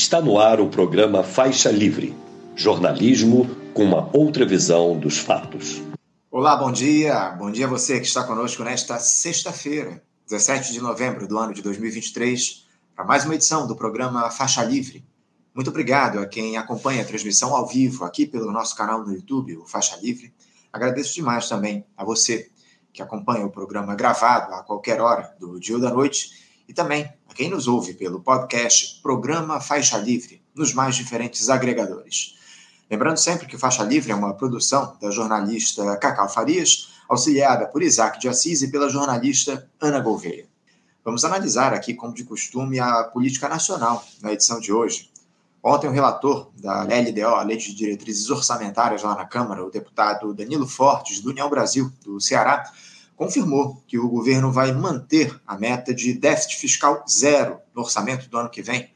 Está no ar o programa Faixa Livre jornalismo com uma outra visão dos fatos. Olá, bom dia. Bom dia a você que está conosco nesta sexta-feira, 17 de novembro do ano de 2023, para mais uma edição do programa Faixa Livre. Muito obrigado a quem acompanha a transmissão ao vivo aqui pelo nosso canal no YouTube, o Faixa Livre. Agradeço demais também a você que acompanha o programa gravado a qualquer hora do dia ou da noite e também a quem nos ouve pelo podcast Programa Faixa Livre, nos mais diferentes agregadores. Lembrando sempre que Faixa Livre é uma produção da jornalista Cacau Farias, auxiliada por Isaac de Assis e pela jornalista Ana Gouveia. Vamos analisar aqui, como de costume, a política nacional na edição de hoje. Ontem, o relator da LDO, a Lei de Diretrizes Orçamentárias, lá na Câmara, o deputado Danilo Fortes, do União Brasil, do Ceará, confirmou que o governo vai manter a meta de déficit fiscal zero no orçamento do ano que vem,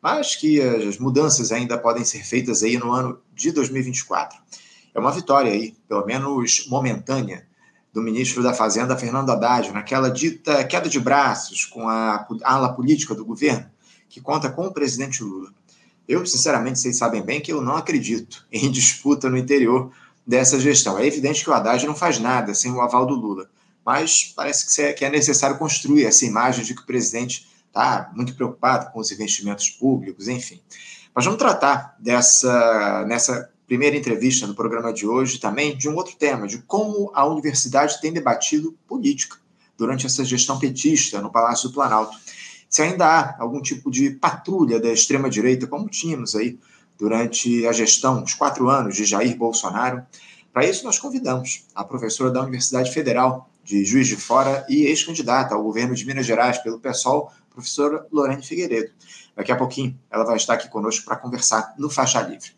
mas que as mudanças ainda podem ser feitas aí no ano de 2024. É uma vitória aí, pelo menos momentânea, do ministro da Fazenda, Fernando Haddad, naquela dita queda de braços com a ala política do governo, que conta com o presidente Lula. Eu, sinceramente, vocês sabem bem que eu não acredito em disputa no interior dessa gestão. É evidente que o Haddad não faz nada sem o aval do Lula mas parece que é necessário construir essa imagem de que o presidente está muito preocupado com os investimentos públicos, enfim. Mas vamos tratar dessa, nessa primeira entrevista no programa de hoje também de um outro tema, de como a universidade tem debatido política durante essa gestão petista no Palácio do Planalto. Se ainda há algum tipo de patrulha da extrema-direita, como tínhamos aí durante a gestão, os quatro anos de Jair Bolsonaro, para isso nós convidamos a professora da Universidade Federal de Juiz de Fora e ex-candidata ao governo de Minas Gerais pelo PSOL, professora Lorene Figueiredo. Daqui a pouquinho ela vai estar aqui conosco para conversar no Faixa Livre.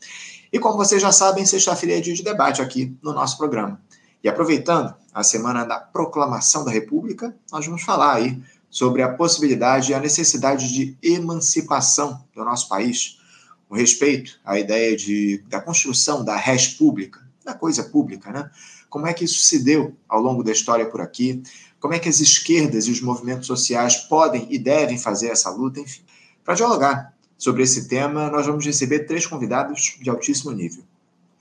E como vocês já sabem, sexta-feira é dia de debate aqui no nosso programa. E aproveitando a semana da proclamação da República, nós vamos falar aí sobre a possibilidade e a necessidade de emancipação do nosso país, com respeito à ideia de, da construção da res pública, da coisa pública, né? Como é que isso se deu ao longo da história por aqui, como é que as esquerdas e os movimentos sociais podem e devem fazer essa luta, enfim. Para dialogar sobre esse tema, nós vamos receber três convidados de altíssimo nível.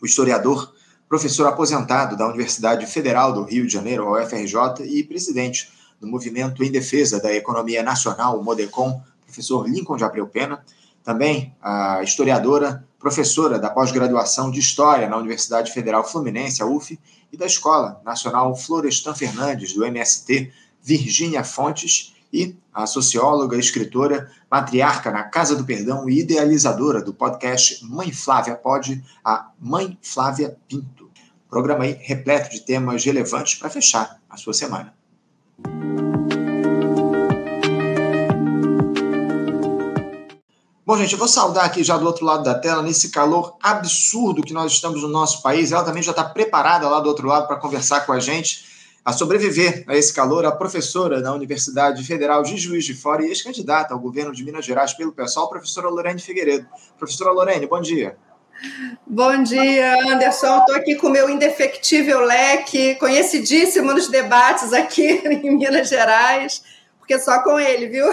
O historiador, professor aposentado da Universidade Federal do Rio de Janeiro, UFRJ, e presidente do Movimento em Defesa da Economia Nacional, o MODECOM, professor Lincoln de Abreu Pena. Também a historiadora, professora da pós-graduação de História na Universidade Federal Fluminense, a UF, e da Escola Nacional Florestan Fernandes, do MST, Virgínia Fontes, e a socióloga, escritora, matriarca na Casa do Perdão e idealizadora do podcast Mãe Flávia Pode, a Mãe Flávia Pinto. Programa aí repleto de temas relevantes para fechar a sua semana. Bom, gente, eu vou saudar aqui já do outro lado da tela, nesse calor absurdo que nós estamos no nosso país. Ela também já está preparada lá do outro lado para conversar com a gente, a sobreviver a esse calor, a professora da Universidade Federal de Juiz de Fora e ex-candidata ao governo de Minas Gerais pelo pessoal, professora Lorene Figueiredo. Professora Lorene, bom dia. Bom dia, Anderson. Estou aqui com o meu indefectível leque, conhecidíssimo nos debates aqui em Minas Gerais porque só com ele, viu?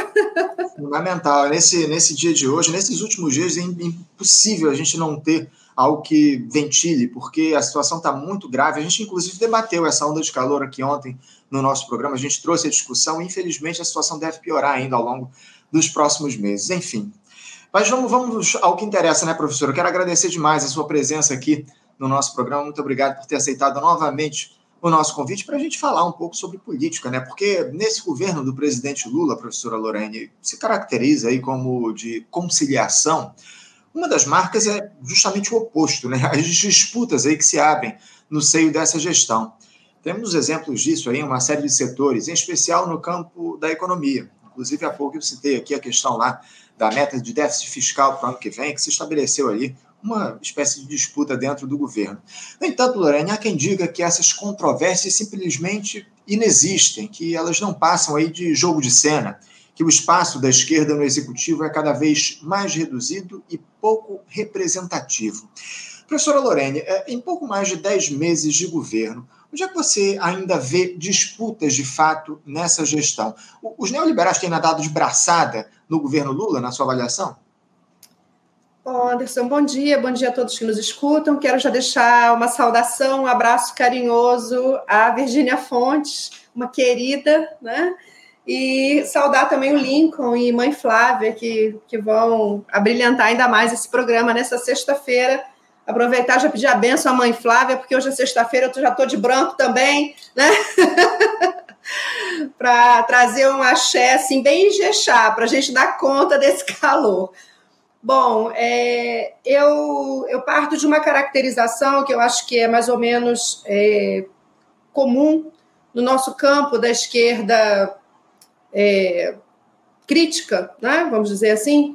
Fundamental. Nesse, nesse dia de hoje, nesses últimos dias, é impossível a gente não ter algo que ventile, porque a situação está muito grave. A gente, inclusive, debateu essa onda de calor aqui ontem no nosso programa, a gente trouxe a discussão. Infelizmente, a situação deve piorar ainda ao longo dos próximos meses. Enfim. Mas vamos, vamos ao que interessa, né, professor? Eu quero agradecer demais a sua presença aqui no nosso programa. Muito obrigado por ter aceitado novamente o nosso convite para a gente falar um pouco sobre política, né? Porque nesse governo do presidente Lula, professora Lorene, se caracteriza aí como de conciliação. Uma das marcas é justamente o oposto, né? As disputas aí que se abrem no seio dessa gestão. Temos exemplos disso aí em uma série de setores, em especial no campo da economia. Inclusive, há pouco eu citei aqui a questão lá da meta de déficit fiscal para o ano que vem, que se estabeleceu ali uma espécie de disputa dentro do governo. No entanto, Lorena, há quem diga que essas controvérsias simplesmente inexistem, que elas não passam aí de jogo de cena, que o espaço da esquerda no executivo é cada vez mais reduzido e pouco representativo. Professora Lorene, é, em pouco mais de 10 meses de governo, onde é que você ainda vê disputas de fato nessa gestão? Os neoliberais têm nadado de braçada no governo Lula, na sua avaliação? Bom, Anderson, bom dia, bom dia a todos que nos escutam. Quero já deixar uma saudação, um abraço carinhoso à Virgínia Fontes, uma querida, né? E saudar também o Lincoln e mãe Flávia, que, que vão abrilhantar ainda mais esse programa nessa sexta-feira. Aproveitar já pedir a benção à mãe Flávia, porque hoje é sexta-feira, eu já estou de branco também, né? para trazer um axé assim, bem engexá, para a gente dar conta desse calor. Bom, é, eu, eu parto de uma caracterização que eu acho que é mais ou menos é, comum no nosso campo da esquerda é, crítica, né, vamos dizer assim,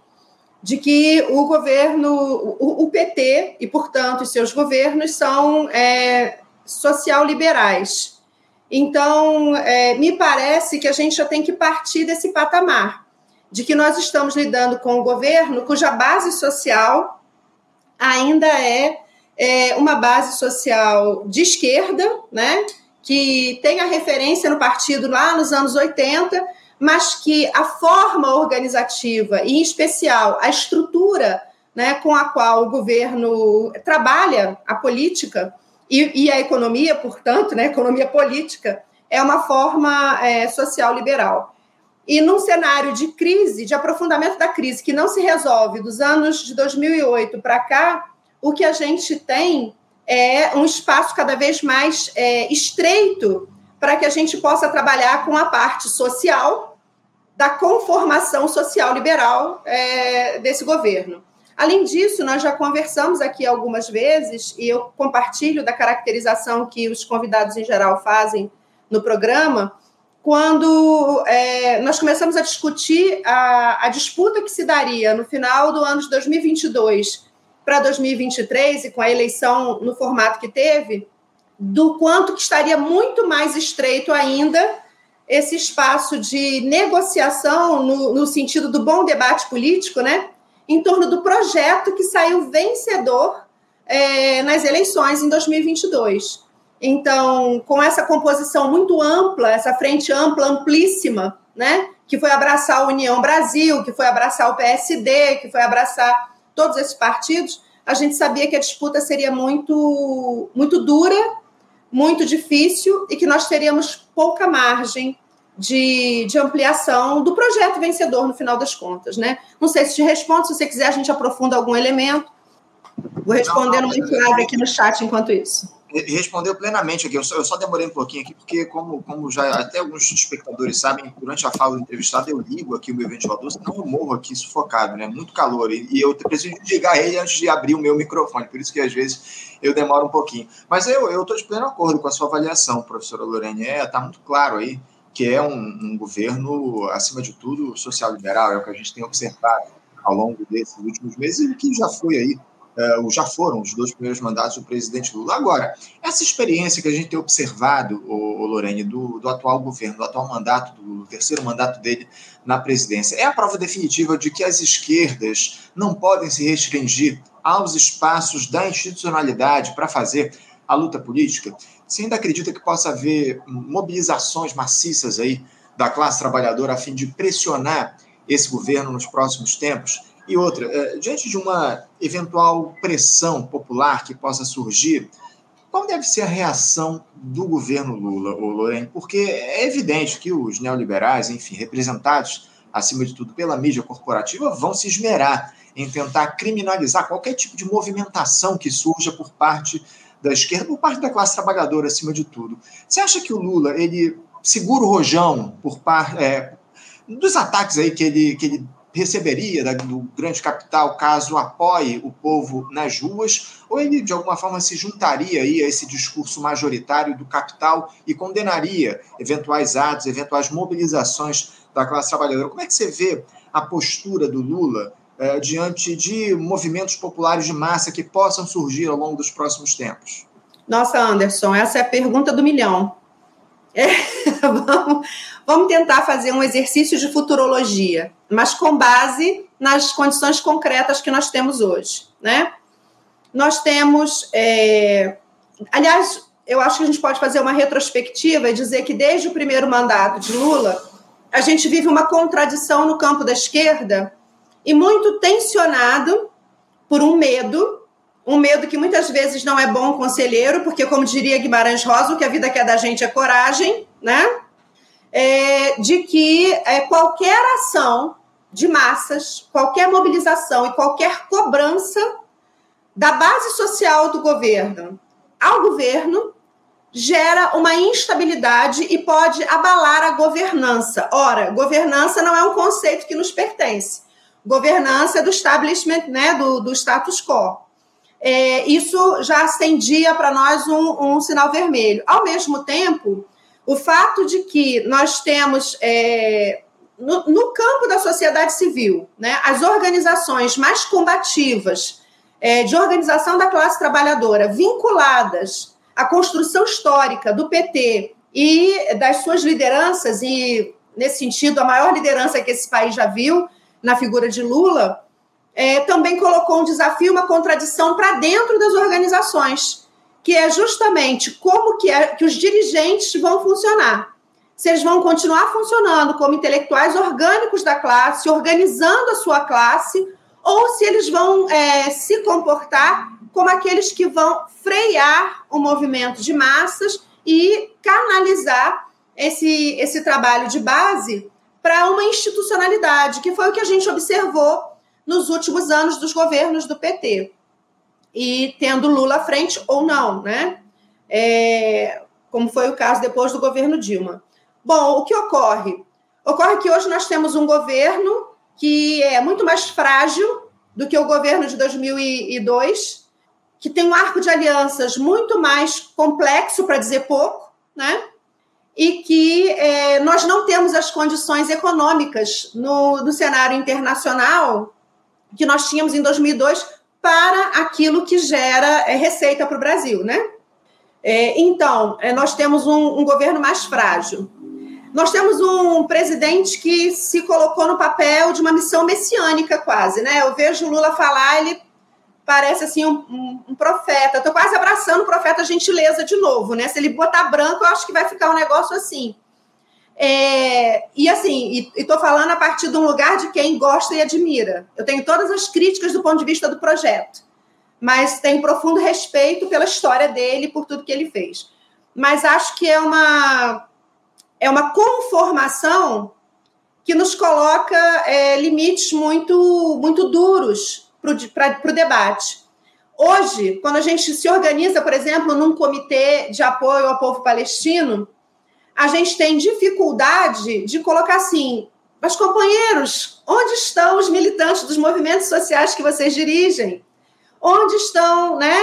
de que o governo, o, o PT e, portanto, os seus governos são é, social-liberais. Então, é, me parece que a gente já tem que partir desse patamar de que nós estamos lidando com um governo cuja base social ainda é, é uma base social de esquerda, né? que tem a referência no partido lá nos anos 80, mas que a forma organizativa, e em especial a estrutura né, com a qual o governo trabalha a política e, e a economia, portanto, né, economia política, é uma forma é, social liberal. E num cenário de crise, de aprofundamento da crise, que não se resolve dos anos de 2008 para cá, o que a gente tem é um espaço cada vez mais é, estreito para que a gente possa trabalhar com a parte social da conformação social liberal é, desse governo. Além disso, nós já conversamos aqui algumas vezes, e eu compartilho da caracterização que os convidados em geral fazem no programa, quando é, nós começamos a discutir a, a, disputa que se daria no final do ano de 2022 para 2023 e com a eleição no formato que teve, do quanto que estaria muito mais estreito ainda esse espaço de negociação no, no sentido do bom debate político, né, em torno do projeto que saiu vencedor é, nas eleições em 2022. Então, com essa composição muito ampla, essa frente ampla, amplíssima, né? Que foi abraçar a União Brasil, que foi abraçar o PSD, que foi abraçar todos esses partidos, a gente sabia que a disputa seria muito, muito dura, muito difícil e que nós teríamos pouca margem de, de ampliação do projeto vencedor no final das contas, né? Não sei se te respondo, se você quiser a gente aprofunda algum elemento. Vou respondendo muito claro aqui no chat enquanto isso respondeu plenamente aqui. Eu só, eu só, demorei um pouquinho aqui, porque, como, como já até alguns espectadores sabem, durante a fala do entrevistado eu ligo aqui o meu ventilador, senão eu morro aqui sufocado, né? Muito calor. E, e eu preciso desligar ele antes de abrir o meu microfone, por isso que às vezes eu demoro um pouquinho. Mas eu estou de pleno acordo com a sua avaliação, professora Lorene. Está é, muito claro aí que é um, um governo, acima de tudo, social-liberal, é o que a gente tem observado ao longo desses últimos meses e que já foi aí uh, já foram os dois primeiros mandatos do presidente Lula. Agora, essa experiência que a gente tem observado, o, Lorene, do, do, atual governo, do atual mandato, do terceiro mandato dele na presidência, é a prova definitiva de que as esquerdas não podem se restringir aos espaços da institucionalidade para fazer a luta política? Você ainda acredita que possa haver mobilizações maciças aí da classe trabalhadora a fim de pressionar esse governo nos próximos tempos? E outra, é, diante de uma eventual pressão popular que possa surgir, qual deve ser a reação do governo Lula, ou Lorena? Porque é evidente que os neoliberais, enfim, representados acima de tudo pela mídia corporativa, vão se esmerar em tentar criminalizar qualquer tipo de movimentação que surja por parte da esquerda, por parte da classe trabalhadora acima de tudo. Você acha que o Lula ele segura o rojão por par, é, dos ataques aí que ele, que ele receberia do grande capital caso apoie o povo nas ruas, ou ele de alguma forma se juntaria aí a esse discurso majoritário do capital e condenaria eventuais atos, eventuais mobilizações da classe trabalhadora. Como é que você vê a postura do Lula eh, diante de movimentos populares de massa que possam surgir ao longo dos próximos tempos? Nossa, Anderson, essa é a pergunta do milhão. É, vamos, vamos tentar fazer um exercício de futurologia, mas com base nas condições concretas que nós temos hoje, né? Nós temos, é, aliás, eu acho que a gente pode fazer uma retrospectiva e dizer que desde o primeiro mandato de Lula, a gente vive uma contradição no campo da esquerda e muito tensionado por um medo, um medo que muitas vezes não é bom conselheiro, porque, como diria Guimarães Rosa, o que a vida quer da gente é coragem, né? É, de que é, qualquer ação de massas, qualquer mobilização e qualquer cobrança da base social do governo ao governo gera uma instabilidade e pode abalar a governança. Ora, governança não é um conceito que nos pertence. Governança é do establishment, né, do, do status quo. É, isso já acendia para nós um, um, sinal vermelho. Ao mesmo tempo, o fato de que nós temos é, no, no, campo da sociedade civil, né, as organizações mais combativas é, de organização da classe trabalhadora vinculadas à construção histórica do PT e das suas lideranças, e nesse sentido, a maior liderança que esse país já viu, na figura de Lula, é, também colocou um desafio, uma contradição para dentro das organizações, que é justamente como que, é, que os dirigentes vão funcionar. Se eles vão continuar funcionando como intelectuais orgânicos da classe, organizando a sua classe, ou se eles vão é, se comportar como aqueles que vão frear o movimento de massas e canalizar esse, esse trabalho de base para uma institucionalidade, que foi o que a gente observou nos últimos anos dos governos do PT. E tendo Lula à frente ou não, né? É, como foi o caso depois do governo Dilma. Bom, o que ocorre? Ocorre que hoje nós temos um governo que é muito mais frágil do que o governo de 2002, que tem um arco de alianças muito mais complexo, para dizer pouco, né? e que é, nós não temos as condições econômicas no, no cenário internacional que nós tínhamos em 2002 para aquilo que gera é, receita para o Brasil, né? É, então, é, nós temos um, um governo mais frágil. Nós temos um presidente que se colocou no papel de uma missão messiânica, quase, né? Eu vejo o Lula falar, ele parece assim um, um, um profeta. Estou quase abraçando o profeta gentileza de novo, né? Se ele botar branco, eu acho que vai ficar um negócio assim. É, e assim, estou falando a partir de um lugar de quem gosta e admira. Eu tenho todas as críticas do ponto de vista do projeto, mas tenho profundo respeito pela história dele, por tudo que ele fez. Mas acho que é uma é uma conformação que nos coloca é, limites muito, muito duros para o debate. Hoje, quando a gente se organiza, por exemplo, num comitê de apoio ao povo palestino, a gente tem dificuldade de colocar assim: mas companheiros, onde estão os militantes dos movimentos sociais que vocês dirigem? Onde estão, né?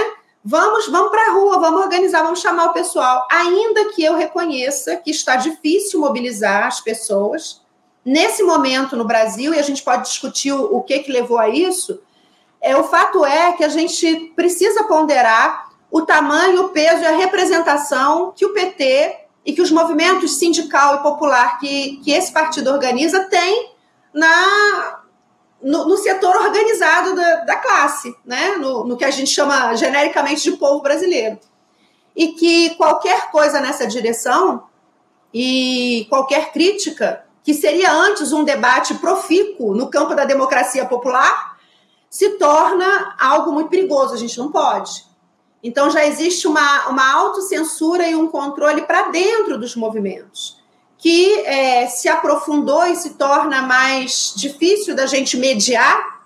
Vamos, vamos para a rua, vamos organizar, vamos chamar o pessoal. Ainda que eu reconheça que está difícil mobilizar as pessoas, nesse momento no Brasil, e a gente pode discutir o, que, que levou a isso, é, o fato é que a gente precisa ponderar o tamanho, o peso e a representação que o PT e que os movimentos sindical e popular que, que esse partido organiza têm na, no, no setor organizado da, da classe, né? No, no, que a gente chama genericamente de povo brasileiro. E que qualquer coisa nessa direção e qualquer crítica, que seria antes um debate profícuo no campo da democracia popular, se torna algo muito perigoso, a gente não pode. Então já existe uma, uma autocensura e um controle para dentro dos movimentos que é, se aprofundou e se torna mais difícil da gente mediar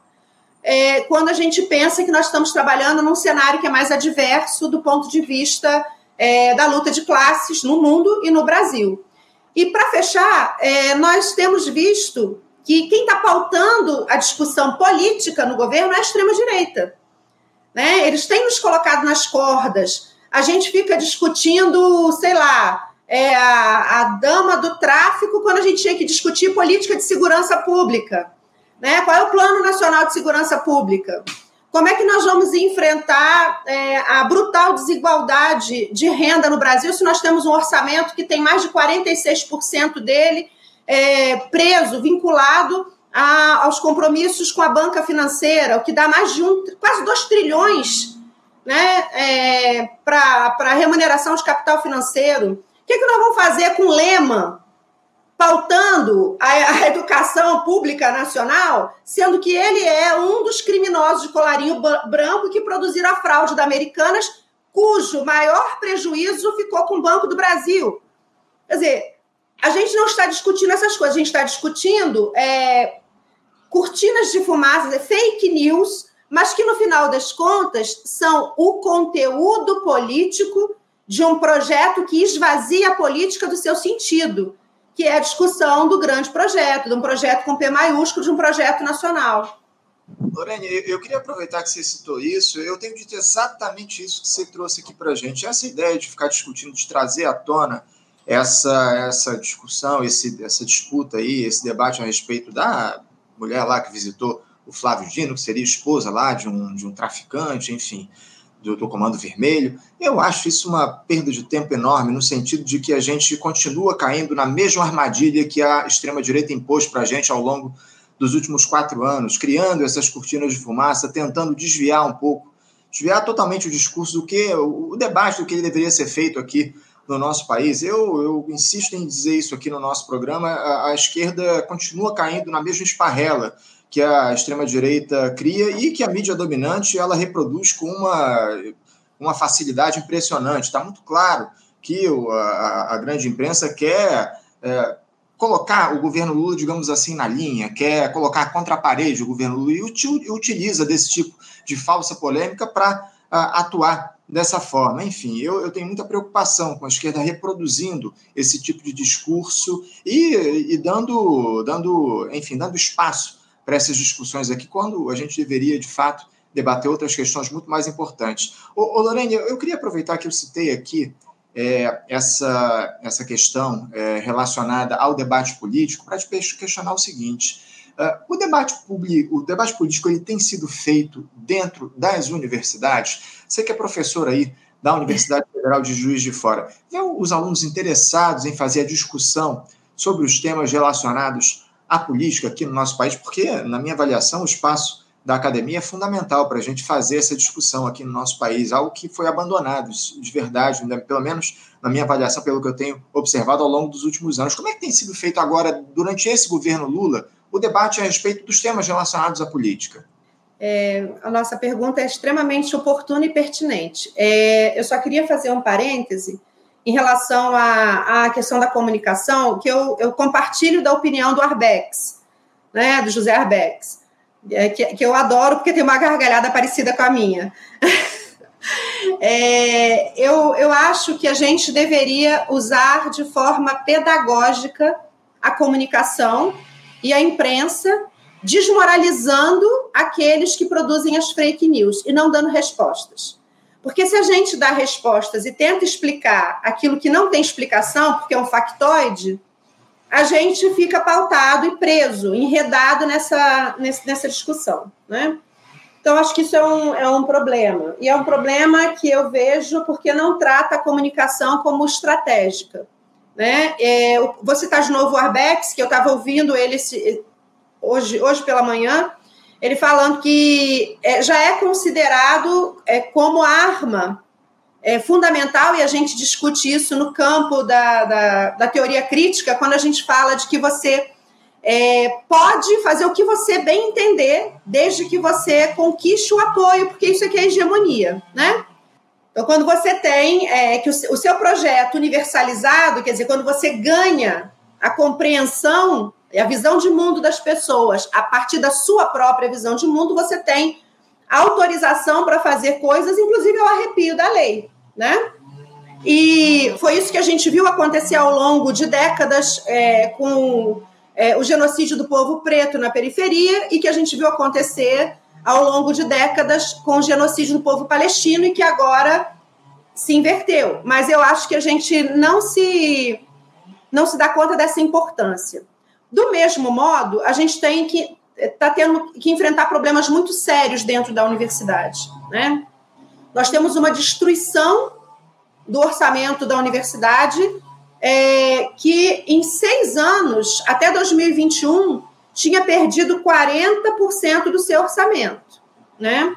é, quando a gente pensa que nós estamos trabalhando num cenário que é mais adverso do ponto de vista é, da luta de classes no mundo e no Brasil. E para fechar, é, nós temos visto que quem está pautando a discussão política no governo é a extrema-direita. Né? Eles têm nos colocado nas cordas. A gente fica discutindo, sei lá, é, a, a dama do tráfico quando a gente tinha que discutir política de segurança pública. Né? Qual é o Plano Nacional de Segurança Pública? Como é que nós vamos enfrentar é, a brutal desigualdade de renda no Brasil se nós temos um orçamento que tem mais de 46% dele é, preso, vinculado a, aos compromissos com a banca financeira, o que dá mais de um, quase 2 trilhões né, é, para remuneração de capital financeiro? que, que nós vamos fazer com Lema, pautando a, a, educação pública nacional, sendo que ele é um dos criminosos de colarinho branco que produziram a fraude da Americanas, cujo maior prejuízo ficou com o Banco do Brasil. Quer dizer, a gente não está discutindo essas coisas, a gente está discutindo é, cortinas de fumaça, fake news, mas que no final das contas são o conteúdo político de um projeto que esvazia a política do seu sentido que é a discussão do grande projeto, de um projeto com P maiúsculo, de um projeto nacional. Lorene, eu queria aproveitar que você citou isso. Eu tenho dito exatamente isso que você trouxe aqui para a gente. Essa ideia de ficar discutindo, de trazer à tona essa, essa discussão, esse, essa disputa aí, esse debate a respeito da mulher lá que visitou o Flávio Dino, que seria esposa lá de um, de um traficante, enfim do, do, Comando Vermelho. Eu acho isso uma perda de tempo enorme, no sentido de que a gente continua caindo na mesma armadilha que a extrema-direita impôs para a gente ao longo dos últimos quatro anos, criando essas cortinas de fumaça, tentando desviar um pouco, desviar totalmente o discurso do que, o, o debate do que ele deveria ser feito aqui no nosso país. Eu, eu insisto em dizer isso aqui no nosso programa, a, a esquerda continua caindo na mesma esparrela que a extrema-direita cria e que a mídia dominante ela reproduz com uma, uma facilidade impressionante. Está muito claro que a, a grande imprensa quer é, colocar o governo Lula, digamos assim, na linha, quer colocar contra a parede o governo Lula e utiliza desse tipo de falsa polêmica para atuar dessa forma. Enfim, eu, eu, tenho muita preocupação com a esquerda reproduzindo esse tipo de discurso e, e dando, dando, enfim, dando espaço para essas discussões aqui, quando a gente deveria, de fato, debater outras questões muito mais importantes. Ô, ô Lorene, eu queria aproveitar que eu citei aqui é, essa, essa questão é, relacionada ao debate político para te questionar o seguinte. Uh, o debate público, o debate político ele tem sido feito dentro das universidades. Você que é professor aí da Universidade Federal de Juiz de Fora, vê os alunos interessados em fazer a discussão sobre os temas relacionados a política aqui no nosso país, porque, na minha avaliação, o espaço da academia é fundamental para a gente fazer essa discussão aqui no nosso país, algo que foi abandonado de verdade, né? pelo menos na minha avaliação, pelo que eu tenho observado ao longo dos últimos anos. Como é que tem sido feito agora, durante esse governo Lula, o debate a respeito dos temas relacionados à política? É, a nossa pergunta é extremamente oportuna e pertinente. É, eu só queria fazer um parêntese em relação à, à questão da comunicação, que eu, eu compartilho da opinião do Arbex, né, do José Arbex, é, que, que eu adoro porque tem uma gargalhada parecida com a minha. é, eu, eu acho que a gente deveria usar de forma pedagógica a comunicação e a imprensa, desmoralizando aqueles que produzem as fake news e não dando respostas. Porque se a gente dá respostas e tenta explicar aquilo que não tem explicação, porque é um factoide, a gente fica pautado e preso, enredado nessa, nessa discussão. Né? Então, acho que isso é um, é um problema. E é um problema que eu vejo porque não trata a comunicação como estratégica. Né? É, vou citar de novo o Arbex, que eu estava ouvindo ele hoje, hoje pela manhã, ele falando que é, já é considerado é, como arma é, fundamental, e a gente discute isso no campo da, da, da teoria crítica, quando a gente fala de que você é, pode fazer o que você bem entender, desde que você conquiste o apoio, porque isso aqui é hegemonia, né? Então, quando você tem é, que o, o seu projeto universalizado, quer dizer, quando você ganha a compreensão e a visão de mundo das pessoas, a partir da sua própria visão de mundo, você tem autorização para fazer coisas, inclusive ao arrepio da lei, né? E foi isso que a gente viu acontecer ao longo de décadas é, com é, o genocídio do povo preto na periferia e que a gente viu acontecer ao longo de décadas com o genocídio do povo palestino e que agora se inverteu. Mas eu acho que a gente não se não se dá conta dessa importância. Do mesmo modo, a gente tem que está tendo que enfrentar problemas muito sérios dentro da universidade, né? Nós temos uma destruição do orçamento da universidade é, que em seis anos, até 2021, tinha perdido 40% do seu orçamento, né?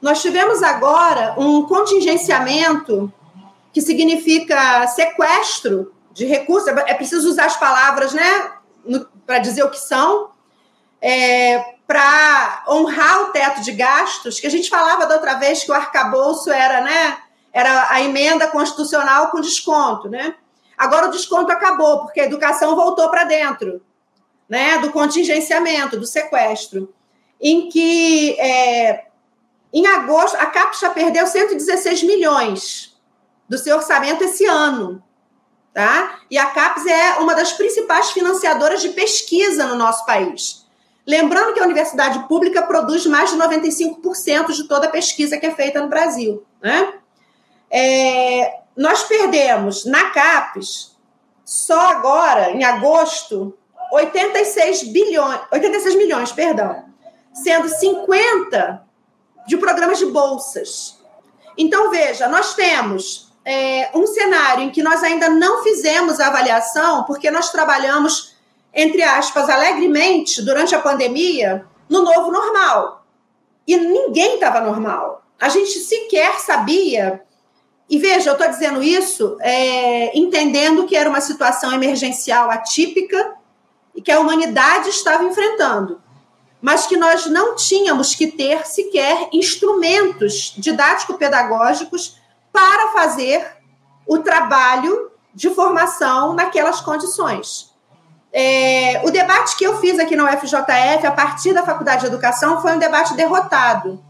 Nós tivemos agora um contingenciamento que significa sequestro de recursos, é preciso usar as palavras né, para dizer o que são, é, para honrar o teto de gastos, que a gente falava da outra vez que o arcabouço era, né, era a emenda constitucional com desconto, né? Agora o desconto acabou, porque a educação voltou para dentro, né, do contingenciamento, do sequestro, em que é, em agosto a CAPES perdeu 116 milhões do seu orçamento esse ano. Tá? E a CAPES é uma das principais financiadoras de pesquisa no nosso país. Lembrando que a universidade pública produz mais de 95% de toda a pesquisa que é feita no Brasil. Né? É, nós perdemos na CAPES, só agora, em agosto, 86 bilhões, 86 milhões, perdão, sendo 50 de programas de bolsas. Então, veja, nós temos é, um cenário em que nós ainda não fizemos a avaliação, porque nós trabalhamos, entre aspas, alegremente durante a pandemia, no novo normal. E ninguém estava normal. A gente sequer sabia. E veja, eu estou dizendo isso é, entendendo que era uma situação emergencial atípica que a humanidade estava enfrentando, mas que nós não tínhamos que ter sequer instrumentos didático-pedagógicos para fazer o trabalho de formação naquelas condições. É, o debate que eu fiz aqui na UFJF, a partir da Faculdade de Educação, foi um debate derrotado.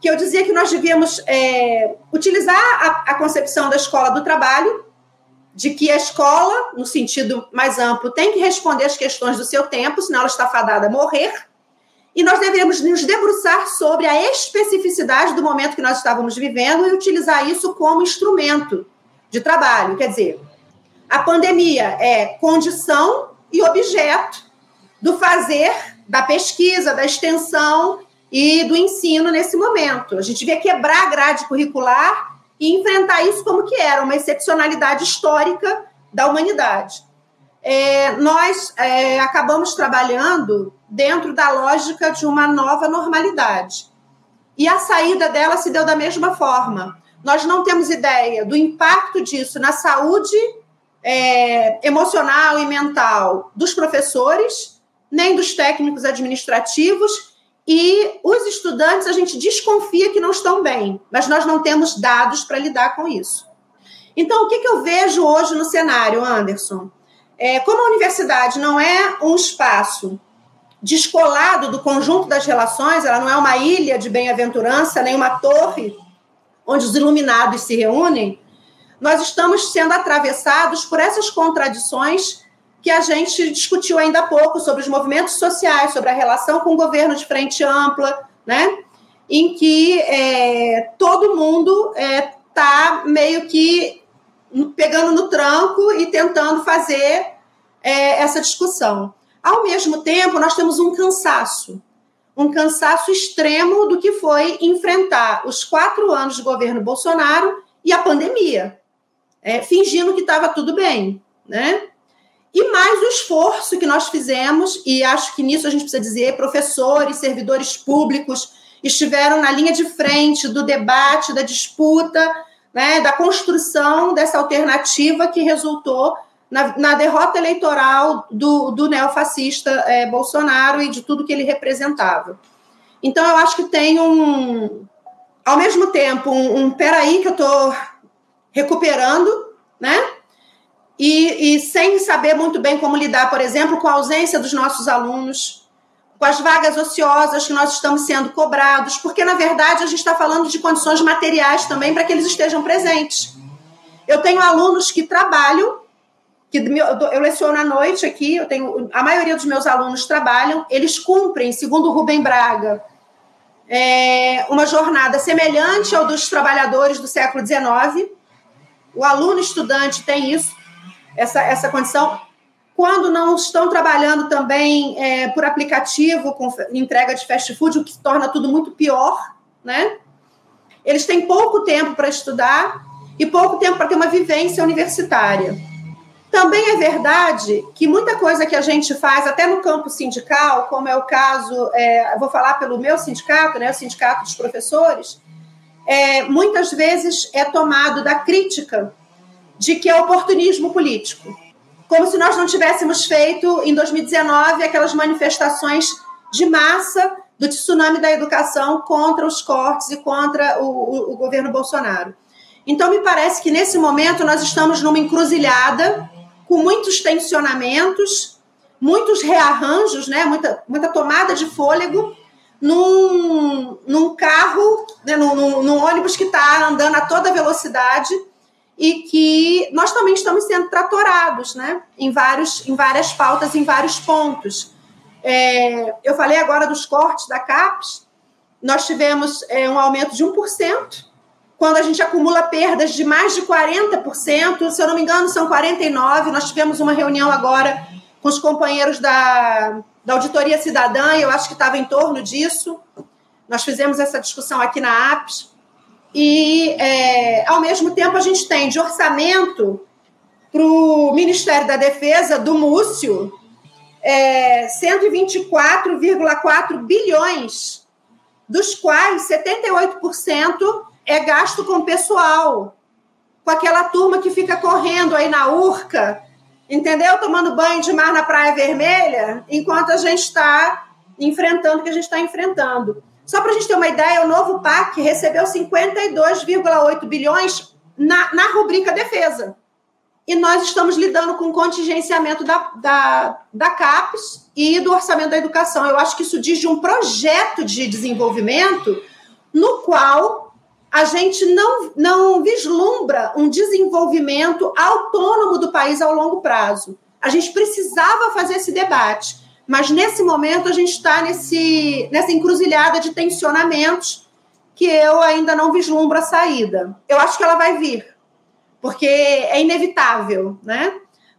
Que eu dizia que nós devíamos é, utilizar a, a concepção da escola do trabalho, de que a escola, no sentido mais amplo, tem que responder às questões do seu tempo, senão ela está fadada a morrer e nós deveríamos nos debruçar sobre a especificidade do momento que nós estávamos vivendo e utilizar isso como instrumento de trabalho. Quer dizer, a pandemia é condição e objeto do fazer, da pesquisa, da extensão e do ensino nesse momento. A gente devia quebrar a grade curricular e enfrentar isso como que era, uma excepcionalidade histórica da humanidade. É, nós é, acabamos trabalhando dentro da lógica de uma nova normalidade. E a saída dela se deu da mesma forma. Nós não temos ideia do impacto disso na saúde é, emocional e mental dos professores, nem dos técnicos administrativos, e os estudantes a gente desconfia que não estão bem, mas nós não temos dados para lidar com isso. Então, o que, que eu vejo hoje no cenário, Anderson? É, como a universidade não é um espaço descolado do conjunto das relações, ela não é uma ilha de bem-aventurança, nem uma torre onde os iluminados se reúnem, nós estamos sendo atravessados por essas contradições que a gente discutiu ainda há pouco sobre os movimentos sociais, sobre a relação com o governo de frente ampla, né? em que é, todo mundo está é, meio que pegando no tranco e tentando fazer é, essa discussão. Ao mesmo tempo, nós temos um cansaço, um cansaço extremo do que foi enfrentar os quatro anos de governo Bolsonaro e a pandemia, é, fingindo que estava tudo bem, né? E mais o esforço que nós fizemos, e acho que nisso a gente precisa dizer, professores, servidores públicos estiveram na linha de frente do debate, da disputa, né, da construção dessa alternativa que resultou na, na derrota eleitoral do, do neofascista é, Bolsonaro e de tudo que ele representava. Então, eu acho que tem um, ao mesmo tempo, um, um peraí que eu estou recuperando, né? E, e, sem saber muito bem como lidar, por exemplo, com a ausência dos nossos alunos, com as vagas ociosas que nós estamos sendo cobrados, porque, na verdade, a gente está falando de condições materiais também para que eles estejam presentes. Eu tenho alunos que trabalham que eu leciono à noite aqui, eu tenho a maioria dos meus alunos trabalham, eles cumprem, segundo Rubem Braga, é, uma jornada semelhante ao dos trabalhadores do século XIX. O aluno estudante tem isso, essa, essa condição. Quando não estão trabalhando também é, por aplicativo, com entrega de fast food, o que torna tudo muito pior, né? Eles têm pouco tempo para estudar e pouco tempo para ter uma vivência universitária. Também é verdade que muita coisa que a gente faz, até no campo sindical, como é o caso, é, vou falar pelo meu sindicato, né, o Sindicato dos Professores, é, muitas vezes é tomado da crítica de que é oportunismo político. como se nós não tivéssemos feito em 2019 aquelas manifestações de massa do tsunami da educação contra os cortes e contra o, o, o governo Bolsonaro. Então, me parece que nesse momento nós estamos numa encruzilhada com muitos tensionamentos, muitos rearranjos, né? muita, muita tomada de fôlego num, num carro, né? num, num, num ônibus que está andando a toda velocidade e que nós também estamos sendo tratorados né? em, vários, em várias pautas, em vários pontos. É, eu falei agora dos cortes da CAPES, nós tivemos é, um aumento de 1%, quando a gente acumula perdas de mais de 40%, se eu não me engano, são 49%. Nós tivemos uma reunião agora com os companheiros da, da Auditoria Cidadã, e eu acho que estava em torno disso. Nós fizemos essa discussão aqui na APES. E, é, ao mesmo tempo, a gente tem de orçamento para o Ministério da Defesa, do Múcio, é, 124,4 bilhões, dos quais 78% é gasto com pessoal, com aquela turma que fica correndo aí na urca, entendeu? Tomando banho de mar na Praia Vermelha, enquanto a gente está enfrentando o que a gente está enfrentando. Só para a gente ter uma ideia, o novo PAC recebeu 52,8 bilhões na, na rubrica defesa. E nós estamos lidando com o contingenciamento da, da, da CAPES e do orçamento da educação. Eu acho que isso diz de um projeto de desenvolvimento no qual a gente não, não vislumbra um desenvolvimento autônomo do país ao longo prazo. A gente precisava fazer esse debate, mas nesse momento a gente está nesse, nessa encruzilhada de tensionamentos que eu ainda não vislumbro a saída. Eu acho que ela vai vir, porque é inevitável, né?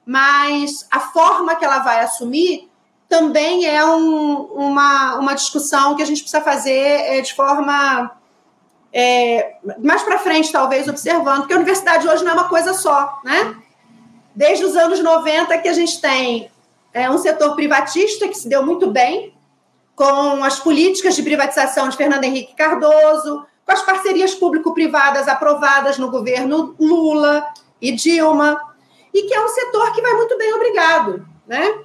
Mas a forma que ela vai assumir também é um, uma, uma discussão que a gente precisa fazer é, de forma é, mais para frente, talvez, observando, porque a universidade hoje não é uma coisa só, né? Desde os anos 90 que a gente tem é, um setor privatista que se deu muito bem, com as políticas de privatização de Fernando Henrique Cardoso, com as parcerias público-privadas aprovadas no governo Lula e Dilma, e que é um setor que vai muito bem, obrigado, né?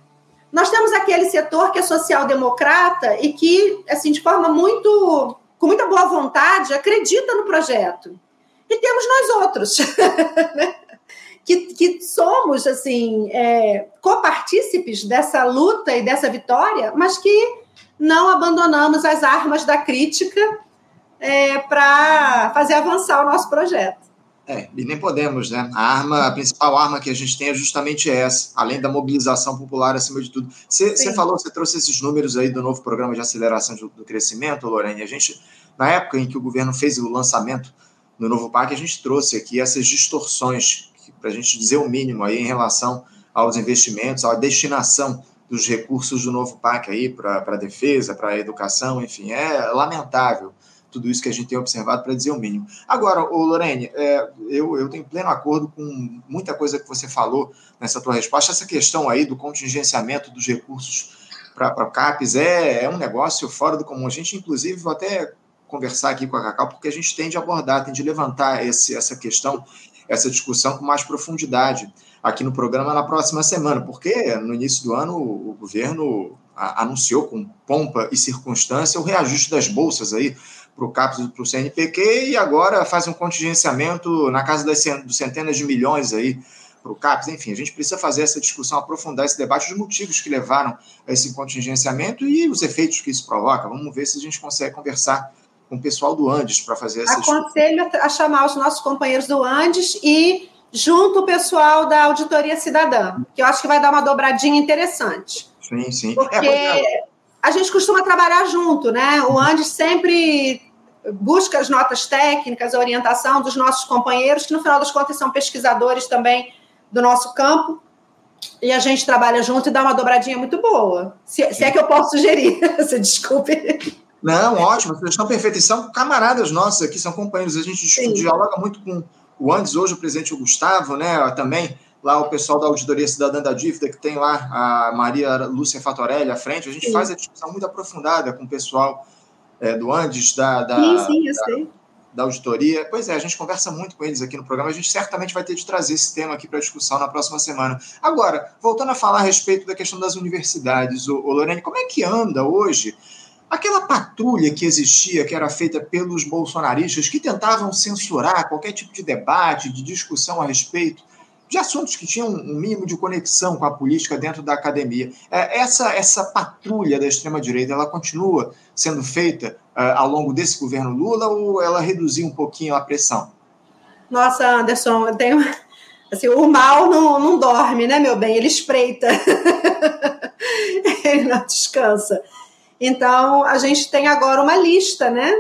Nós temos aquele setor que é social-democrata e que, assim, de forma muito com muita boa vontade, acredita no projeto. E temos nós outros, né? que, que somos assim é, copartícipes dessa luta e dessa vitória, mas que não abandonamos as armas da crítica é, para fazer avançar o nosso projeto. É, e nem podemos, né? A arma, a principal arma que a gente tem é justamente essa, além da mobilização popular acima de tudo. Você falou, você trouxe esses números aí do novo programa de aceleração do crescimento, Lorene. A gente, na época em que o governo fez o lançamento no novo PAC, a gente trouxe aqui essas distorções, para a gente dizer o mínimo aí em relação aos investimentos, à destinação dos recursos do novo PAC aí para a defesa, para a educação, enfim, é lamentável tudo isso que a gente tem observado, para dizer o mínimo. Agora, o Lorene, é, eu, eu tenho pleno acordo com muita coisa que você falou nessa tua resposta. Essa questão aí do contingenciamento dos recursos para o CAPES é, é um negócio fora do comum. A gente, inclusive, vou até conversar aqui com a Cacau, porque a gente tem de abordar, tem de levantar esse, essa questão, essa discussão com mais profundidade aqui no programa na próxima semana, porque no início do ano o governo anunciou com pompa e circunstância o reajuste das bolsas aí para o CAPES e para o CNPq, e agora faz um contingenciamento na casa das centenas de milhões aí para o CAPES. Enfim, a gente precisa fazer essa discussão, aprofundar esse debate, os motivos que levaram a esse contingenciamento e os efeitos que isso provoca. Vamos ver se a gente consegue conversar com o pessoal do Andes para fazer essa Aconselho a chamar os nossos companheiros do Andes e junto o pessoal da Auditoria Cidadã, que eu acho que vai dar uma dobradinha interessante. Sim, sim. Porque é, a gente costuma trabalhar junto, né? O Andes sempre busca as notas técnicas, a orientação dos nossos companheiros, que no final das contas são pesquisadores também do nosso campo, e a gente trabalha junto e dá uma dobradinha muito boa. Se, se é que eu posso sugerir, se desculpe. Não, ótimo, vocês estão perfeitos. São camaradas nossos aqui, são companheiros. A gente Sim. dialoga muito com o Andes, hoje o presidente o Gustavo, né? Também lá o pessoal da Auditoria Cidadã da Dívida, que tem lá a Maria Lúcia Fatorelli à frente. A gente sim. faz a discussão muito aprofundada com o pessoal é, do Andes, da, da, sim, sim, eu da, sei. da auditoria. Pois é, a gente conversa muito com eles aqui no programa, a gente certamente vai ter de trazer esse tema aqui para discussão na próxima semana. Agora, voltando a falar a respeito da questão das universidades, o, o Lorene, como é que anda hoje aquela patrulha que existia, que era feita pelos bolsonaristas, que tentavam censurar qualquer tipo de debate, de discussão a respeito de assuntos que tinham um mínimo de conexão com a política dentro da academia. É, essa, essa patrulha da extrema-direita, ela continua sendo feita uh, ao longo desse governo Lula ou ela reduziu um pouquinho a pressão? Nossa, Anderson, eu tenho... Assim, o mal não, não dorme, né, meu bem? Ele espreita. Ele não descansa. Então, a gente tem agora uma lista, né?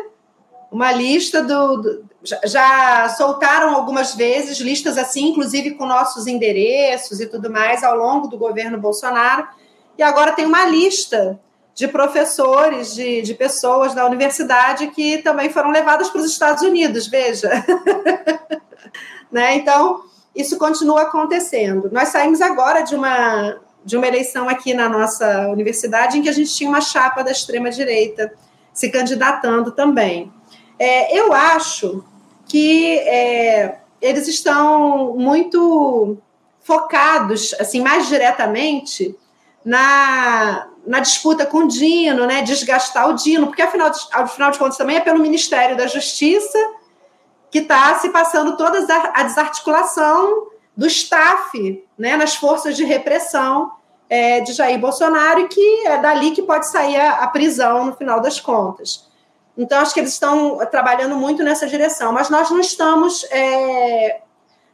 Uma lista do, do já soltaram algumas vezes listas assim, inclusive com nossos endereços e tudo mais, ao longo do governo Bolsonaro. E agora tem uma lista de professores, de, de pessoas da universidade que também foram levadas para os Estados Unidos, veja. né? Então, isso continua acontecendo. Nós saímos agora de uma, de uma eleição aqui na nossa universidade em que a gente tinha uma chapa da extrema-direita se candidatando também. É, eu acho que é, eles estão muito focados, assim, mais diretamente na, na disputa com o Dino, né, desgastar o Dino, porque afinal afinal de contas também é pelo Ministério da Justiça que está se passando toda a desarticulação do staff né, nas forças de repressão é, de Jair Bolsonaro e que é dali que pode sair a, a prisão no final das contas. Então, acho que eles estão trabalhando muito nessa direção, mas nós não estamos é,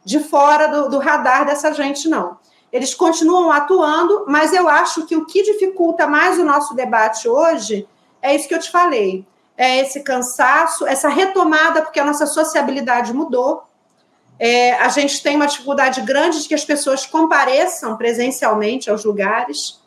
de fora do, do radar dessa gente, não. Eles continuam atuando, mas eu acho que o que dificulta mais o nosso debate hoje é isso que eu te falei. É esse cansaço, essa retomada, porque a nossa sociabilidade mudou. É, a gente tem uma dificuldade grande de que as pessoas compareçam presencialmente aos lugares.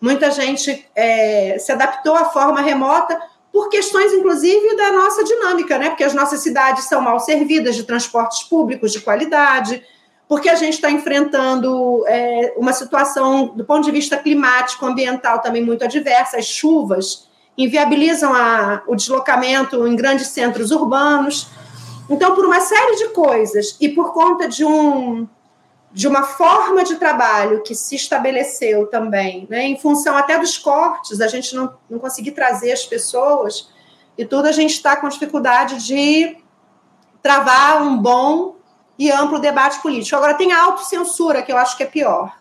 Muita gente é, se adaptou à forma remota, por questões, inclusive, da nossa dinâmica, né? Porque as nossas cidades são mal servidas de transportes públicos de qualidade, porque a gente está enfrentando é, uma situação, do ponto de vista climático, ambiental, também muito adversa. As chuvas inviabilizam a, o deslocamento em grandes centros urbanos. Então, por uma série de coisas e por conta de um de uma forma de trabalho que se estabeleceu também, né, em função até dos cortes, a gente não, não conseguir trazer as pessoas e tudo, a gente está com dificuldade de travar um bom e amplo debate político. Agora, tem a autocensura, que eu acho que é pior.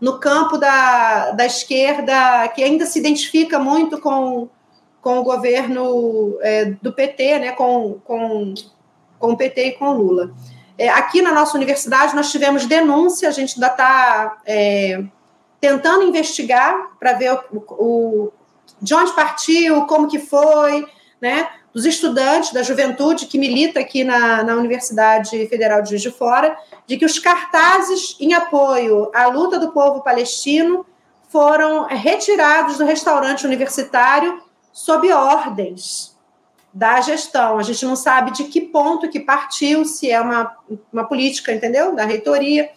No campo da, da esquerda, que ainda se identifica muito com, com o governo é, do PT, né, com, com, com o PT e com o Lula. É, aqui na nossa universidade, nós tivemos denúncia, a gente ainda está é, tentando investigar para ver o, o, de onde partiu, como que foi, né? Dos estudantes, da juventude que milita aqui na, na Universidade Federal de Juiz de Fora, de que os cartazes em apoio à luta do povo palestino foram retirados do restaurante universitário sob ordens da gestão. A gente não sabe de que ponto que partiu, se é uma, uma política, entendeu? Da reitoria.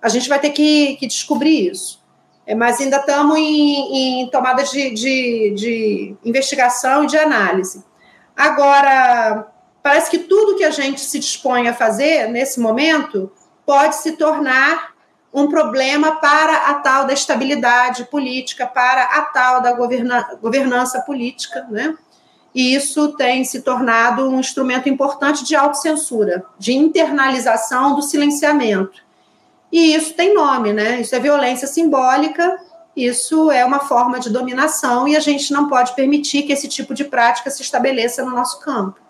A gente vai ter que, que descobrir isso. É, mas ainda estamos em, em tomada de, de, de investigação e de análise. Agora, parece que tudo que a gente se dispõe a fazer nesse momento pode se tornar um problema para a tal da estabilidade política, para a tal da governa governança política, né? E isso tem se tornado um instrumento importante de autocensura, de internalização do silenciamento. E isso tem nome, né? Isso é violência simbólica, isso é uma forma de dominação e a gente não pode permitir que esse tipo de prática se estabeleça no nosso campo.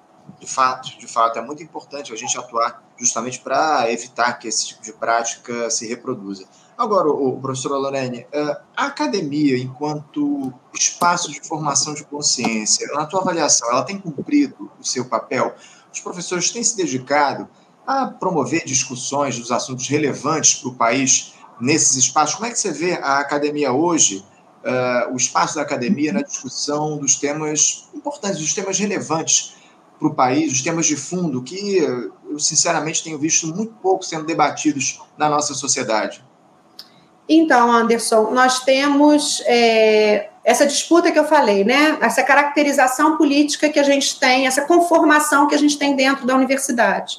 De fato, de fato, é muito importante a gente atuar justamente para evitar que esse tipo de prática se reproduza. Agora, o professor Lorene, é, a academia, enquanto espaço de formação de consciência, na tua avaliação, ela tem cumprido o seu papel? Os professores têm se dedicado a promover discussões dos assuntos relevantes para o país nesses espaços? Como é que você vê a academia hoje, uh, o espaço da academia na discussão dos temas importantes, dos temas relevantes para o país, os temas de fundo que eu, sinceramente, tenho visto muito pouco sendo debatidos na nossa sociedade? Então, Anderson, nós temos é, essa disputa que eu falei, né? Essa caracterização política que a gente tem, essa conformação que a gente tem dentro da universidade.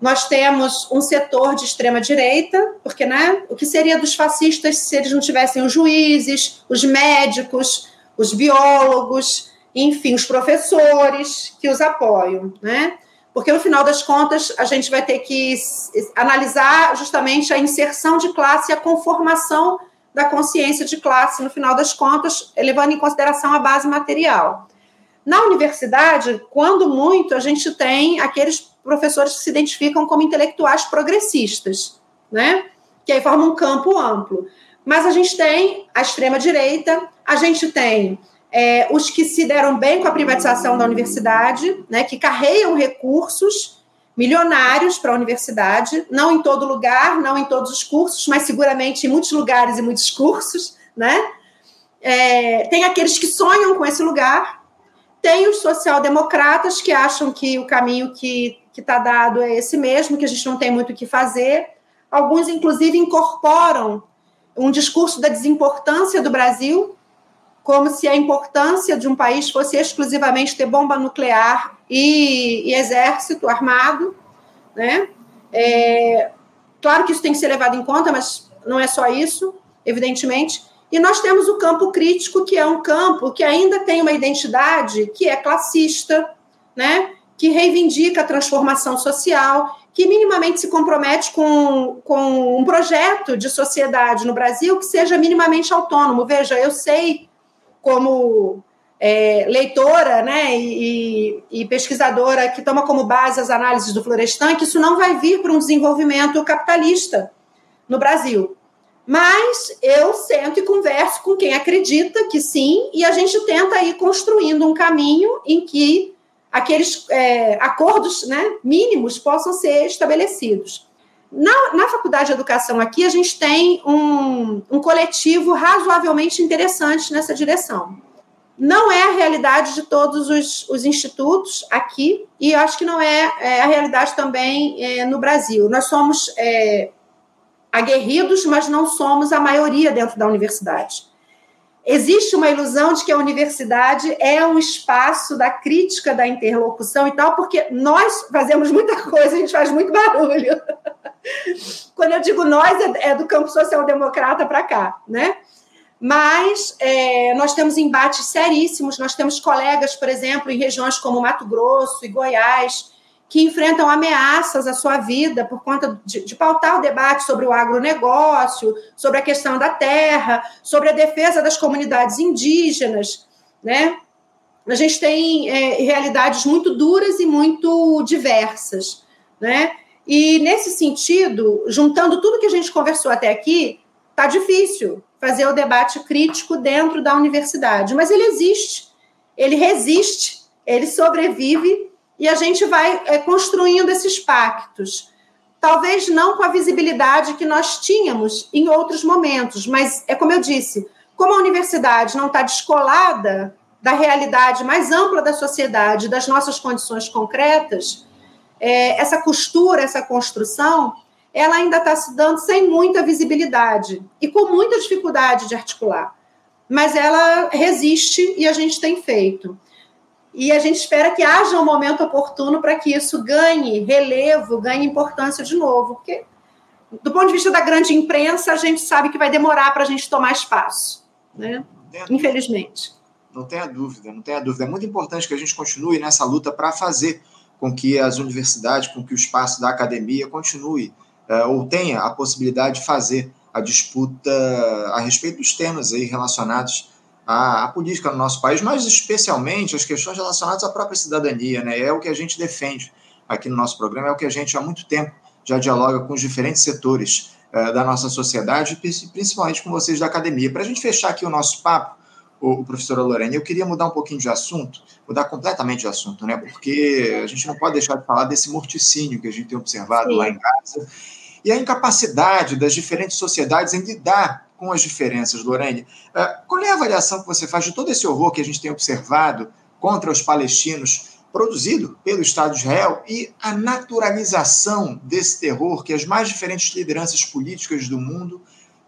Nós temos um setor de extrema direita, porque, né? O que seria dos fascistas se eles não tivessem os juízes, os médicos, os biólogos, enfim, os professores que os apoiam, né? Porque no final das contas a gente vai ter que analisar justamente a inserção de classe e a conformação da consciência de classe, no final das contas, levando em consideração a base material. Na universidade, quando muito, a gente tem aqueles professores que se identificam como intelectuais progressistas, né? Que aí formam um campo amplo. Mas a gente tem a extrema-direita, a gente tem é, os que se deram bem com a privatização da universidade, né, que carregam recursos milionários para a universidade, não em todo lugar, não em todos os cursos, mas seguramente em muitos lugares e muitos cursos, né? É, tem aqueles que sonham com esse lugar, tem os social-democratas que acham que o caminho que está dado é esse mesmo, que a gente não tem muito o que fazer. Alguns, inclusive, incorporam um discurso da desimportância do Brasil, como se a importância de um país fosse exclusivamente ter bomba nuclear e, e exército armado, né? É, claro que isso tem que ser levado em conta, mas não é só isso, evidentemente. E nós temos o campo crítico, que é um campo que ainda tem uma identidade que é classista, né? que reivindica a transformação social, que minimamente se compromete com, com um projeto de sociedade no Brasil que seja minimamente autônomo. Veja, eu sei como é, leitora né, e, e, pesquisadora que toma como base as análises do Florestan, que isso não vai vir para um desenvolvimento capitalista no Brasil. Mas eu sento e converso com quem acredita que sim, e a gente tenta ir construindo um caminho em que aqueles é, acordos né, mínimos possam ser estabelecidos. Na, na Faculdade de Educação aqui, a gente tem um, um coletivo razoavelmente interessante nessa direção. Não é a realidade de todos os, os institutos aqui, e acho que não é, é a realidade também é, no Brasil. Nós somos é, aguerridos, mas não somos a maioria dentro da universidade. Existe uma ilusão de que a universidade é um espaço da crítica, da interlocução e tal, porque nós fazemos muita coisa, a gente faz muito barulho. Quando eu digo nós, é, é do campo social-democrata para cá, né? Mas é, nós temos embates seríssimos, nós temos colegas, por exemplo, em regiões como Mato Grosso e Goiás, que enfrentam ameaças à sua vida por conta de, de, pautar o debate sobre o agronegócio, sobre a questão da terra, sobre a defesa das comunidades indígenas, né? A gente tem é, realidades muito duras e muito diversas, né? E nesse sentido, juntando tudo que a gente conversou até aqui, tá difícil fazer o debate crítico dentro da universidade, mas ele existe, ele resiste, ele sobrevive e a gente vai é, construindo esses pactos. Talvez não com a visibilidade que nós tínhamos em outros momentos, mas é como eu disse, como a universidade não está descolada da realidade mais ampla da sociedade, das nossas condições concretas, é, essa costura, essa construção, ela ainda está se dando sem muita visibilidade e com muita dificuldade de articular. Mas ela resiste e a gente tem feito. E a gente espera que haja um momento oportuno para que isso ganhe relevo, ganhe importância de novo. Porque, do ponto de vista da grande imprensa, a gente sabe que vai demorar para a gente tomar espaço. Né? Infelizmente. Não tenha dúvida, não tenha dúvida. É muito importante que a gente continue nessa luta para fazer com que as universidades, com que o espaço da academia continue é, ou tenha a possibilidade de fazer a disputa a respeito dos temas aí relacionados à, à, política no nosso país, mas especialmente as questões relacionadas à própria cidadania, né? É o que a gente defende aqui no nosso programa, é o que a gente há muito tempo já dialoga com os diferentes setores uh, da nossa sociedade, principalmente com vocês da academia. Para a gente fechar aqui o nosso papo, o, o professora Lorena, eu queria mudar um pouquinho de assunto, mudar completamente de assunto, né? Porque a gente não pode deixar de falar desse morticínio que a gente tem observado Sim. lá em casa e a incapacidade das diferentes sociedades em lidar com as diferenças, Lorene. Uh, qual é a avaliação que você faz de todo esse horror que a gente tem observado contra os palestinos, produzido pelo Estado de Israel, e a naturalização desse terror que as mais diferentes lideranças políticas do mundo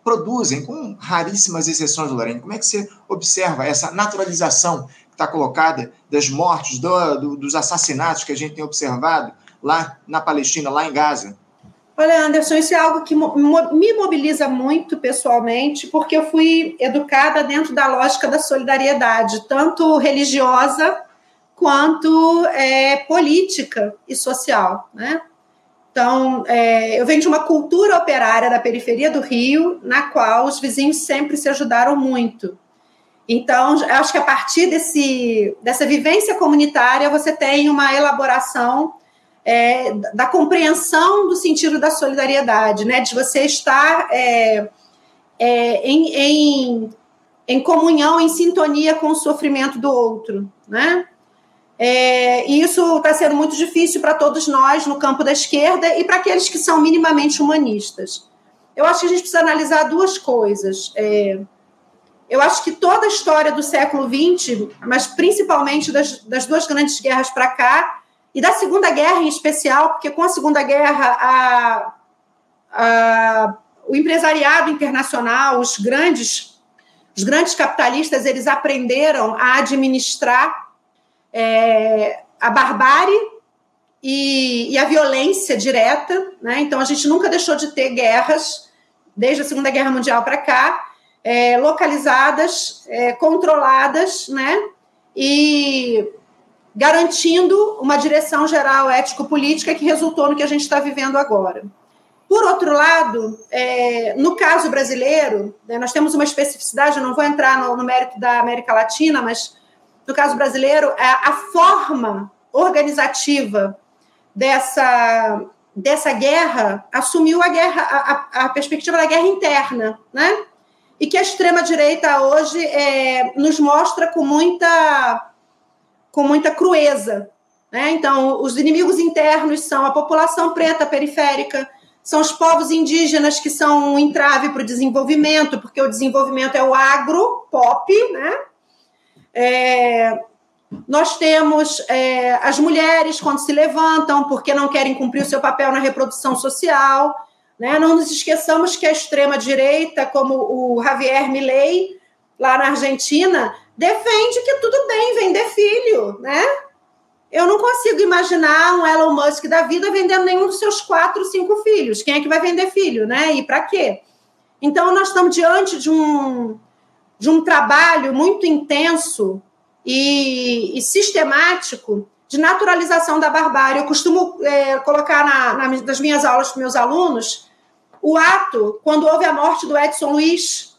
produzem, com raríssimas exceções, Lorena. Como é que você observa essa naturalização que está colocada das mortes, do, do, dos assassinatos que a gente tem observado lá na Palestina, lá em Gaza? Olha, Anderson, isso é algo que me mobiliza muito pessoalmente, porque eu fui educada dentro da lógica da solidariedade, tanto religiosa quanto é, política e social, né? Então, é, eu venho de uma cultura operária da periferia do Rio, na qual os vizinhos sempre se ajudaram muito. Então, acho que a partir desse, dessa vivência comunitária, você tem uma elaboração é, da compreensão do sentido da solidariedade, né? de você estar é, é, em, em, em comunhão, em sintonia com o sofrimento do outro. Né? É, e isso está sendo muito difícil para todos nós no campo da esquerda e para aqueles que são minimamente humanistas. Eu acho que a gente precisa analisar duas coisas. É, eu acho que toda a história do século XX, mas principalmente das, das duas grandes guerras para cá, e da Segunda Guerra em especial, porque com a Segunda Guerra a, a, o empresariado internacional, os grandes, os grandes capitalistas, eles aprenderam a administrar é, a barbárie e, e, a violência direta. Né? Então, a gente nunca deixou de ter guerras, desde a Segunda Guerra Mundial para cá, é, localizadas, é, controladas, né? E garantindo uma direção geral ético-política que resultou no que a gente está vivendo agora. Por outro lado, é, no caso brasileiro, né, nós temos uma especificidade, eu não vou entrar no, no, mérito da América Latina, mas no caso brasileiro, a, é, a forma organizativa dessa, dessa guerra assumiu a guerra, a, a, perspectiva da guerra interna, né? E que a extrema-direita hoje é, nos mostra com muita com muita crueza. Né? Então, os inimigos internos são a população preta periférica, são os povos indígenas que são um entrave para o desenvolvimento, porque o desenvolvimento é o agro, pop, né? É, nós temos é, as mulheres quando se levantam porque não querem cumprir o seu papel na reprodução social. Né? Não nos esqueçamos que a extrema-direita, como o Javier Milei, lá na Argentina, defende que tudo bem vender filho, né? Eu não consigo imaginar um Elon Musk da vida vendendo nenhum dos seus quatro, cinco filhos. Quem é que vai vender filho, né? E para quê? Então, nós estamos diante de um, de um trabalho muito intenso e, e sistemático de naturalização da barbárie. Eu costumo é, colocar na, na, nas minhas aulas para meus alunos o ato quando houve a morte do Edson Luiz,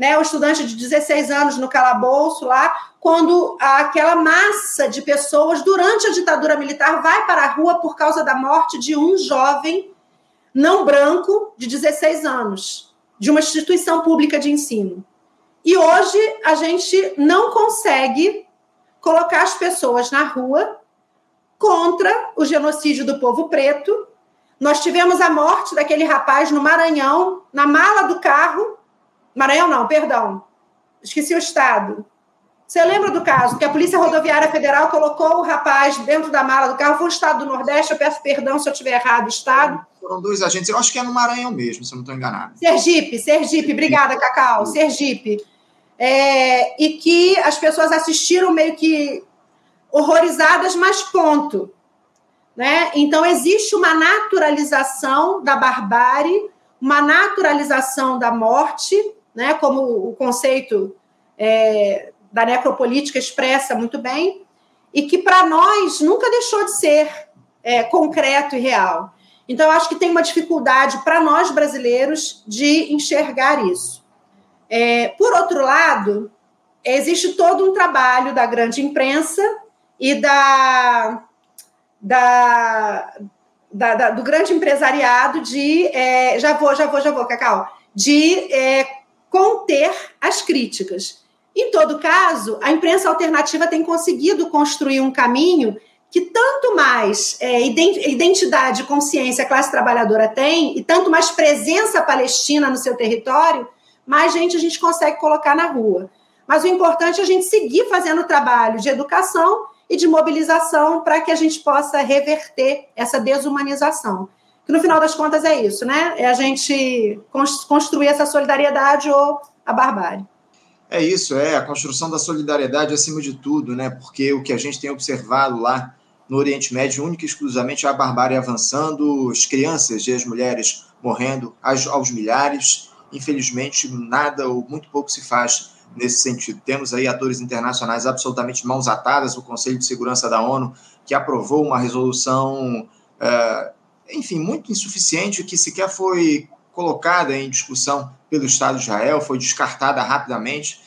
né, o estudante de 16 anos no calabouço lá, quando aquela massa de pessoas durante a ditadura militar vai para a rua por causa da morte de um jovem não branco de 16 anos, de uma instituição pública de ensino. E hoje a gente não consegue colocar as pessoas na rua contra o genocídio do povo preto. Nós tivemos a morte daquele rapaz no Maranhão, na mala do carro, Maranhão não, perdão. Esqueci o estado. Você lembra do caso que a Polícia Rodoviária Federal colocou o rapaz dentro da mala do carro? Foi o estado do Nordeste, eu peço perdão se eu estiver errado, estado. Foram dois agentes, eu acho que é no Maranhão mesmo, se eu não estou enganado. Sergipe, Sergipe, obrigada, Cacau, Sergipe. É, e que as pessoas assistiram meio que horrorizadas, mas ponto. Né? Então, existe uma naturalização da barbárie, uma naturalização da morte, né, como o conceito é, da necropolítica expressa muito bem, e que para nós nunca deixou de ser é, concreto e real. Então, eu acho que tem uma dificuldade para nós brasileiros de enxergar isso. É, por outro lado, existe todo um trabalho da grande imprensa e da, da, da, da do grande empresariado de. É, já vou, já vou, já vou, Cacau. De é, conter as críticas. Em todo caso, a imprensa alternativa tem conseguido construir um caminho que tanto mais é, identidade, consciência a classe trabalhadora tem, e tanto mais presença palestina no seu território, mais gente a gente consegue colocar na rua. Mas o importante é a gente seguir fazendo o trabalho de educação e de mobilização para que a gente possa reverter essa desumanização. Que no final das contas é isso, né? É a gente construir essa solidariedade ou a barbárie. É isso, é a construção da solidariedade acima de tudo, né? Porque o que a gente tem observado lá no Oriente Médio, única e exclusivamente a barbárie avançando, as crianças e as mulheres morrendo aos milhares. Infelizmente, nada ou muito pouco se faz nesse sentido. Temos aí atores internacionais absolutamente mãos atadas, o Conselho de Segurança da ONU, que aprovou uma resolução, uh, enfim, muito insuficiente, que sequer foi colocada em discussão pelo Estado de Israel, foi descartada rapidamente.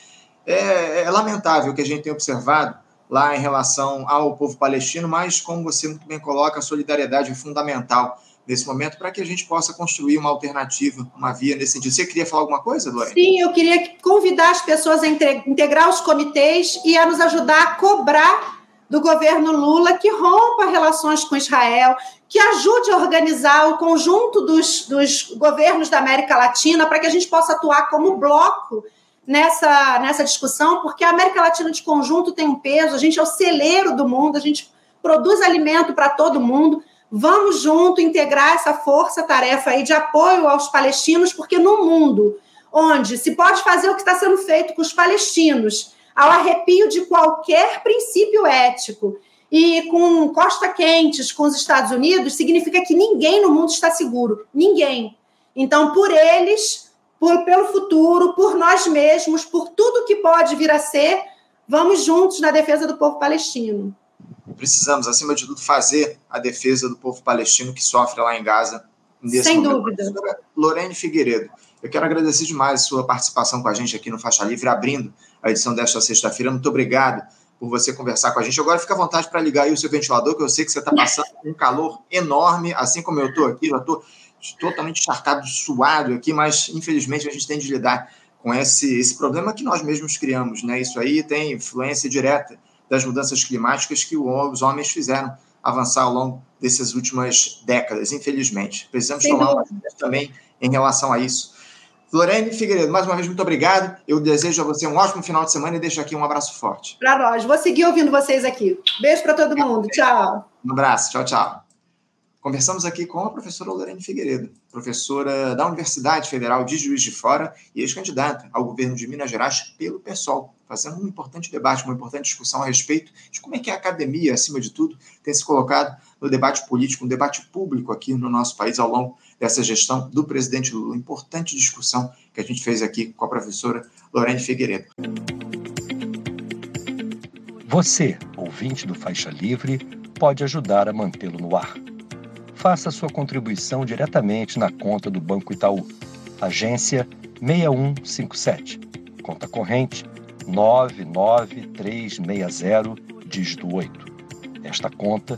É, é lamentável o que a gente tem observado lá em relação ao povo palestino, mas, como você muito bem coloca, a solidariedade é fundamental nesse momento para que a gente possa construir uma alternativa, uma via nesse sentido. Você queria falar alguma coisa, Lorena? Sim, eu queria convidar as pessoas a integrar os comitês e a nos ajudar a cobrar do governo Lula que rompa relações com Israel, que ajude a organizar o conjunto dos, dos governos da América Latina para que a gente possa atuar como bloco nessa, nessa discussão, porque a América Latina de conjunto tem um peso, a gente é o celeiro do mundo, a gente produz alimento para todo mundo, Vamos junto integrar essa força-tarefa aí de apoio aos palestinos, porque no mundo onde se pode fazer o que está sendo feito com os palestinos, ao arrepio de qualquer princípio ético, e com costa quentes com os Estados Unidos, significa que ninguém no mundo está seguro. Ninguém. Então, por eles, por, pelo futuro, por nós mesmos, por tudo que pode vir a ser, vamos juntos na defesa do povo palestino precisamos, acima de tudo, fazer a defesa do povo palestino que sofre lá em Gaza. Nesse Sem momento. dúvida. Lorene Figueiredo, eu quero agradecer demais a sua participação com a gente aqui no Faixa Livre, abrindo a edição desta sexta-feira. Muito obrigado por você conversar com a gente. Agora fica à vontade para ligar aí o seu ventilador, que eu sei que você está passando um calor enorme, assim como eu estou aqui, já estou totalmente encharcado, suado aqui, mas infelizmente a gente tem de lidar com esse, esse problema que nós mesmos criamos, né? Isso aí tem influência direta das mudanças climáticas que os homens fizeram avançar ao longo dessas últimas décadas, infelizmente. Precisamos Sem tomar uma também em relação a isso. Lorene Figueiredo, mais uma vez, muito obrigado. Eu desejo a você um ótimo final de semana e deixo aqui um abraço forte. Para nós. Vou seguir ouvindo vocês aqui. Beijo para todo mundo. Tchau. Um abraço. Tchau, tchau. Conversamos aqui com a professora Lorene Figueiredo, professora da Universidade Federal de Juiz de Fora e ex-candidata ao governo de Minas Gerais pelo PSOL, fazendo um importante debate, uma importante discussão a respeito de como é que a academia, acima de tudo, tem se colocado no debate político, um debate público aqui no nosso país ao longo dessa gestão do presidente Lula. Importante discussão que a gente fez aqui com a professora Lorene Figueiredo. Você, ouvinte do Faixa Livre, pode ajudar a mantê-lo no ar faça sua contribuição diretamente na conta do Banco Itaú, agência 6157, conta corrente 99360, dígito 8. Esta conta